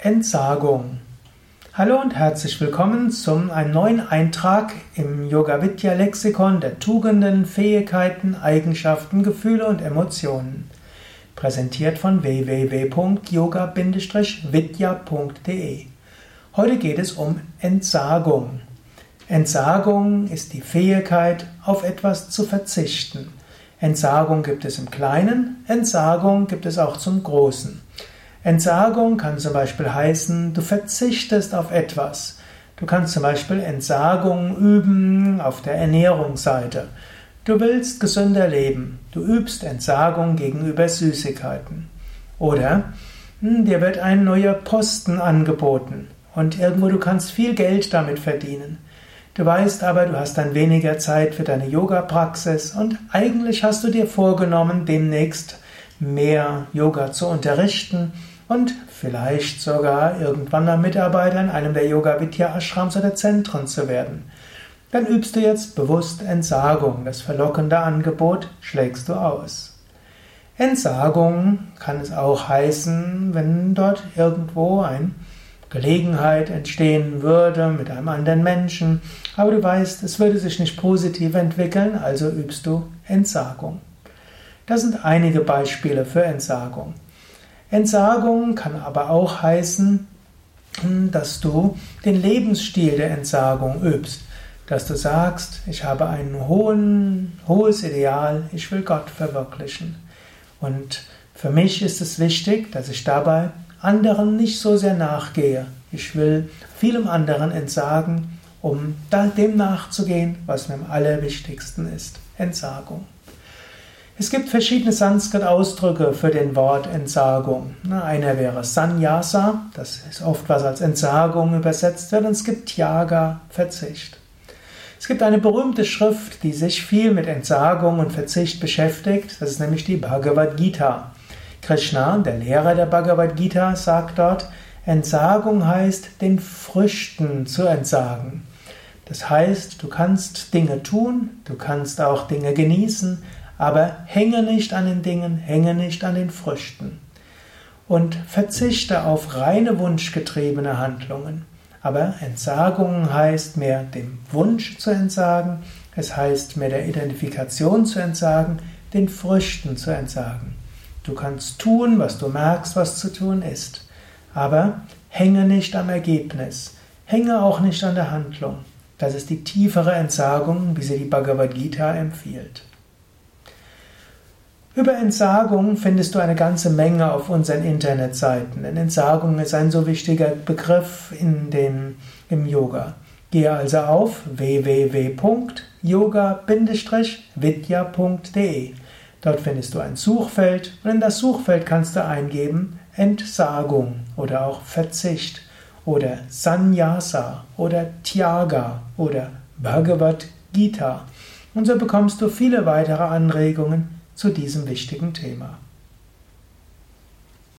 Entsagung. Hallo und herzlich willkommen zum einem neuen Eintrag im Yoga Vidya Lexikon der Tugenden, Fähigkeiten, Eigenschaften, Gefühle und Emotionen. Präsentiert von www.yoga-vidya.de. Heute geht es um Entsagung. Entsagung ist die Fähigkeit, auf etwas zu verzichten. Entsagung gibt es im Kleinen, Entsagung gibt es auch zum Großen. Entsagung kann zum Beispiel heißen, du verzichtest auf etwas. Du kannst zum Beispiel Entsagung üben auf der Ernährungsseite. Du willst gesünder leben. Du übst Entsagung gegenüber Süßigkeiten. Oder hm, dir wird ein neuer Posten angeboten und irgendwo du kannst viel Geld damit verdienen. Du weißt aber, du hast dann weniger Zeit für deine Yoga-Praxis und eigentlich hast du dir vorgenommen, demnächst mehr Yoga zu unterrichten und vielleicht sogar irgendwann mal Mitarbeiter in einem der Yoga Vidya Ashrams oder Zentren zu werden. Dann übst du jetzt bewusst Entsagung. Das verlockende Angebot schlägst du aus. Entsagung kann es auch heißen, wenn dort irgendwo eine Gelegenheit entstehen würde mit einem anderen Menschen, aber du weißt, es würde sich nicht positiv entwickeln, also übst du Entsagung. Das sind einige Beispiele für Entsagung. Entsagung kann aber auch heißen, dass du den Lebensstil der Entsagung übst. Dass du sagst, ich habe ein hohes Ideal, ich will Gott verwirklichen. Und für mich ist es wichtig, dass ich dabei anderen nicht so sehr nachgehe. Ich will vielem anderen entsagen, um dem nachzugehen, was mir am allerwichtigsten ist. Entsagung. Es gibt verschiedene Sanskrit-Ausdrücke für den Wort Entsagung. Einer wäre Sannyasa, das ist oft was als Entsagung übersetzt wird, und es gibt Tyaga, Verzicht. Es gibt eine berühmte Schrift, die sich viel mit Entsagung und Verzicht beschäftigt, das ist nämlich die Bhagavad Gita. Krishna, der Lehrer der Bhagavad Gita, sagt dort, Entsagung heißt, den Früchten zu entsagen. Das heißt, du kannst Dinge tun, du kannst auch Dinge genießen, aber hänge nicht an den Dingen, hänge nicht an den Früchten. Und verzichte auf reine wunschgetriebene Handlungen. Aber Entsagung heißt mehr dem Wunsch zu entsagen, es heißt mehr der Identifikation zu entsagen, den Früchten zu entsagen. Du kannst tun, was du merkst, was zu tun ist. Aber hänge nicht am Ergebnis, hänge auch nicht an der Handlung. Das ist die tiefere Entsagung, wie sie die Bhagavad Gita empfiehlt. Über Entsagung findest du eine ganze Menge auf unseren Internetseiten, denn Entsagung ist ein so wichtiger Begriff in den, im Yoga. Gehe also auf www.yoga-vidya.de. Dort findest du ein Suchfeld und in das Suchfeld kannst du eingeben Entsagung oder auch Verzicht oder Sannyasa oder Tyaga oder Bhagavad Gita. Und so bekommst du viele weitere Anregungen zu diesem wichtigen Thema.